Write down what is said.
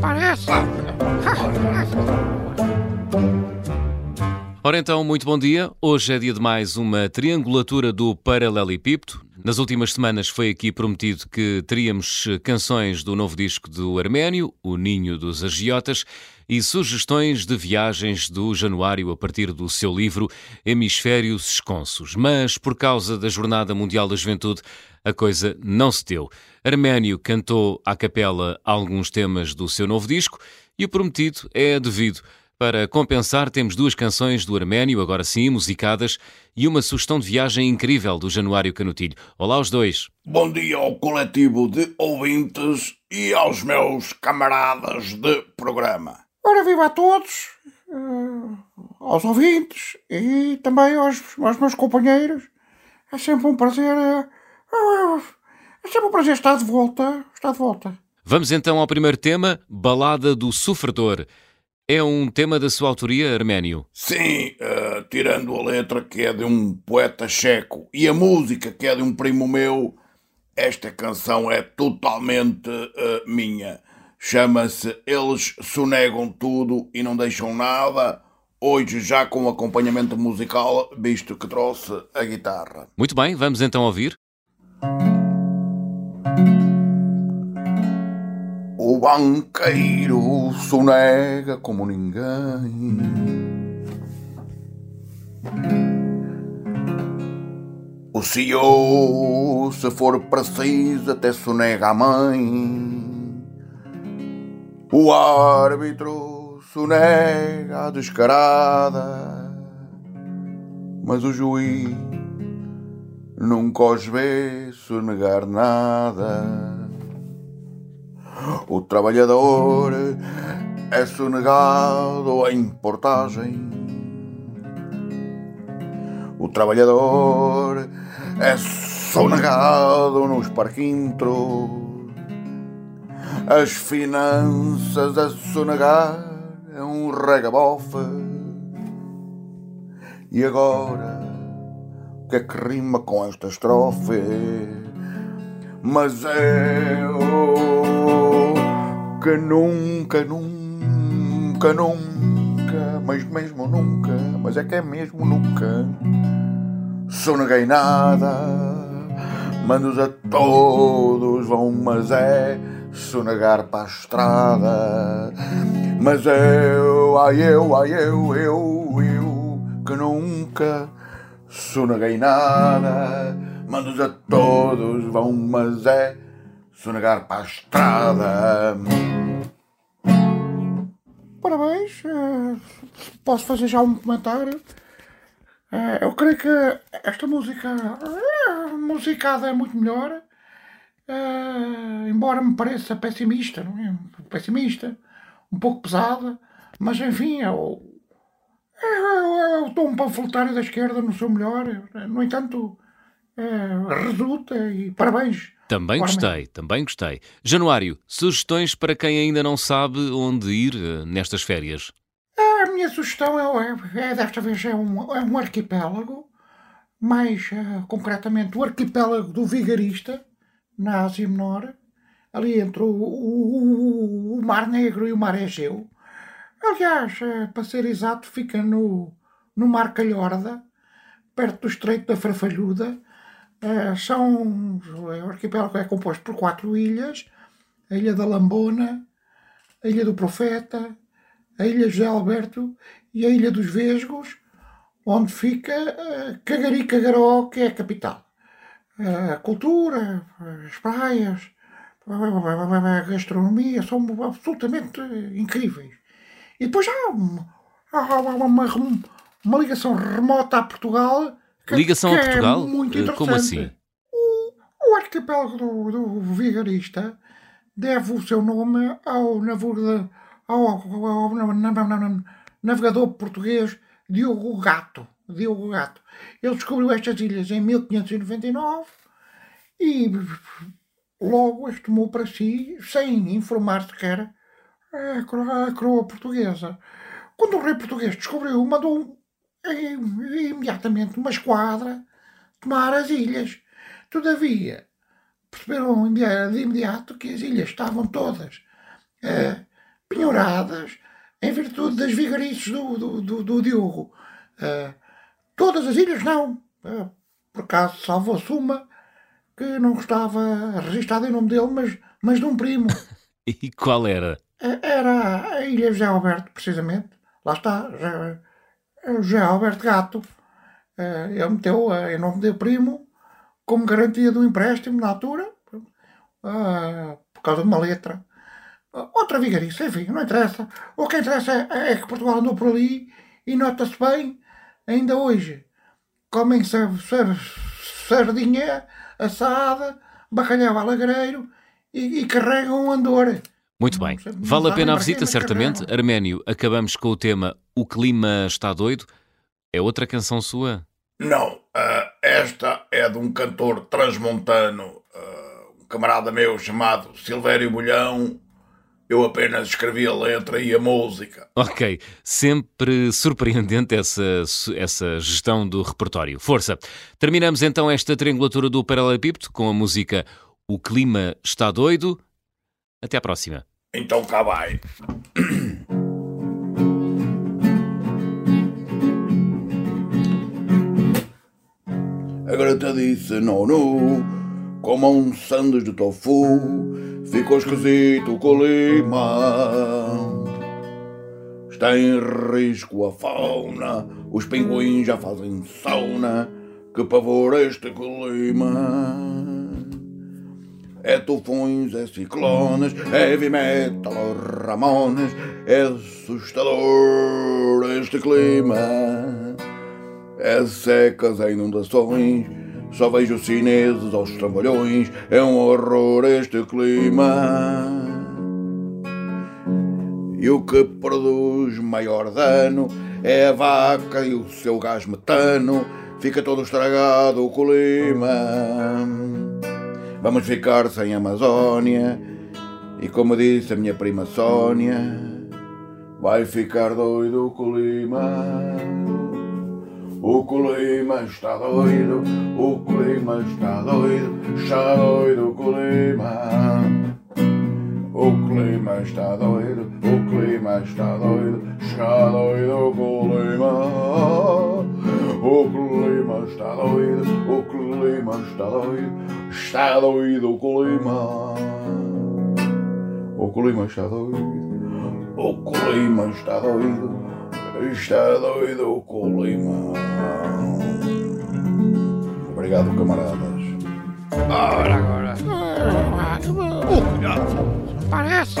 放了我！Ora então, muito bom dia. Hoje é dia de mais uma triangulatura do Paralelepípedo. Nas últimas semanas foi aqui prometido que teríamos canções do novo disco do Arménio, O Ninho dos Agiotas, e sugestões de viagens do Januário a partir do seu livro Hemisférios Esconsos. Mas, por causa da Jornada Mundial da Juventude, a coisa não se deu. Arménio cantou à capela alguns temas do seu novo disco e o prometido é devido. Para compensar, temos duas canções do Arménio, agora sim, musicadas, e uma sugestão de viagem incrível do Januário Canutilho. Olá aos dois. Bom dia ao coletivo de ouvintes e aos meus camaradas de programa. Ora, viva a todos, uh, aos ouvintes e também aos, aos, meus companheiros. É sempre um prazer. Uh, é sempre um prazer estar de volta. Estar de volta. Vamos então ao primeiro tema, Balada do Sofredor. É um tema da sua autoria, Arménio? Sim, uh, tirando a letra que é de um poeta checo e a música que é de um primo meu, esta canção é totalmente uh, minha. Chama-se Eles Sonegam Tudo e Não Deixam Nada. Hoje já com acompanhamento musical, visto que trouxe a guitarra. Muito bem, vamos então ouvir. Banqueiro sonega como ninguém. O CEO, se for preciso, até sonega a mãe. O árbitro sonega a descarada. Mas o juiz nunca os vê sonegar nada. O trabalhador é sonegado em portagem. O trabalhador é sonegado nos parquintros. As finanças a sonegar é um regabofe. E agora, o que é que rima com esta estrofe? Mas eu que nunca, nunca, nunca, mas mesmo nunca, mas é que é mesmo nunca, soneguei nada, mandos a todos vão, mas é sonegar para a estrada. Mas eu, ai eu, ai eu, eu, eu, que nunca soneguei nada, mandos a todos vão, mas é sonegar para a estrada. Parabéns. Eh, posso fazer já um comentário? Eh, eu creio que esta música eh, musicada é muito melhor. embora me pareça pessimista, não é? Pessimista, um pouco pesada, mas enfim, o, é, é o tom panfletário da esquerda no seu melhor. No entanto, resulta e parabéns também gostei, também gostei. Januário, sugestões para quem ainda não sabe onde ir uh, nestas férias? A minha sugestão é, é, desta vez é um, é um arquipélago, mais uh, concretamente o arquipélago do Vigarista, na Ásia Menor, ali entre o, o, o, Mar Negro e o Mar Egeu. Aliás, uh, para ser exato, fica no, no Mar Calhorda, perto do Estreito da Farfalhuda, são, o arquipélago é composto por quatro ilhas: a Ilha da Lambona, a Ilha do Profeta, a Ilha José Alberto e a Ilha dos Vesgos, onde fica uh, Cagari-Cagaró, que é a capital. Uh, a cultura, as praias, a gastronomia são absolutamente incríveis. E depois há há uma, uma ligação remota a Portugal Ligação a é Portugal? É Como assim? O, o arquipélago do, do Vigarista deve o seu nome ao, navegador, ao, ao, ao navegador português Diogo Gato. Diogo Gato. Ele descobriu estas ilhas em 1599 e logo as tomou para si sem informar sequer a coroa portuguesa. Quando o rei português descobriu, mandou imediatamente uma esquadra tomar as ilhas. Todavia, perceberam de imediato que as ilhas estavam todas uh, penhoradas em virtude das vigarices do, do, do, do Diogo. Uh, todas as ilhas não. Uh, por acaso salvou-se uma que não estava registada em nome dele, mas, mas de um primo. e qual era? Era a Ilha José Alberto, precisamente. Lá está, José Alberto Gato. Ele meteu em nome do primo como garantia do empréstimo na altura, por causa de uma letra. Outra vigarice, enfim, não interessa. O que interessa é, é que Portugal andou por ali e nota-se bem, ainda hoje, comem sardinha assada, bacalhau alagreiro e, e carregam um andor. Muito bem. Vale a pena a visita, certamente. Arménio, acabamos com o tema O Clima Está Doido. É outra canção sua? Não. Uh, esta é de um cantor transmontano, uh, um camarada meu chamado Silvério Bolhão. Eu apenas escrevi a letra e a música. Ok. Sempre surpreendente essa, essa gestão do repertório. Força. Terminamos então esta triangulatura do Paralelepípedo com a música O Clima Está Doido. Até à próxima. Então cá vai. te disse não, como um sandes de tofu, ficou esquisito com o lima. Está em risco a fauna, os pinguins já fazem sauna, que pavor este clima. É tufões, é ciclones, é heavy metal, ramones, é assustador este clima. É secas, é inundações, só vejo chineses aos trambolhões, é um horror este clima. E o que produz maior dano é a vaca e o seu gás metano, fica todo estragado o clima. Vamos ficar sem Amazónia. E como disse a minha prima Sónia, vai ficar doido o clima. O clima está doido, o clima está doido, está doido o clima. O clima está doido, o clima está doido, está doido o clima. O clima está doido, o clima está doido. Está doido o clima. O clima está doido. O clima está doido. Está doido o clima. Obrigado, camaradas. Ora agora. Oh, cuidado. Parece.